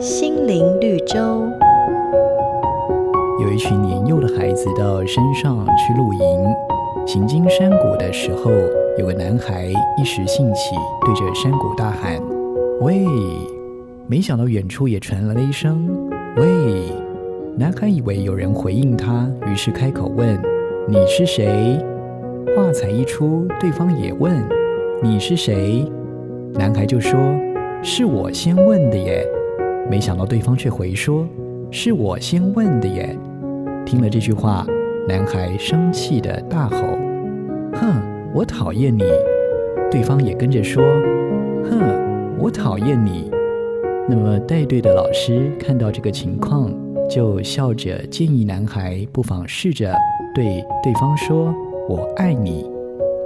心灵绿洲。有一群年幼的孩子到山上去露营，行经山谷的时候，有个男孩一时兴起，对着山谷大喊：“喂！”没想到远处也传来了一声“喂”。男孩以为有人回应他，于是开口问：“你是谁？”话才一出，对方也问：“你是谁？”男孩就说：“是我先问的耶。”没想到对方却回说：“是我先问的耶。”听了这句话，男孩生气地大吼：“哼，我讨厌你！”对方也跟着说：“哼，我讨厌你。”那么带队的老师看到这个情况，就笑着建议男孩不妨试着对对方说：“我爱你。”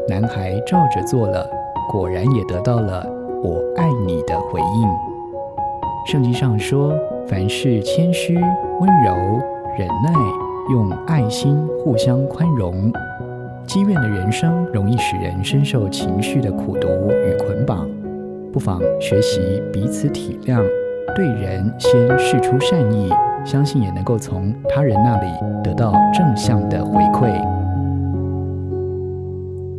男孩照着做了，果然也得到了“我爱你”的回应。圣经上说：“凡事谦虚、温柔、忍耐。”用爱心互相宽容，积怨的人生容易使人深受情绪的苦毒与捆绑。不妨学习彼此体谅，对人先示出善意，相信也能够从他人那里得到正向的回馈。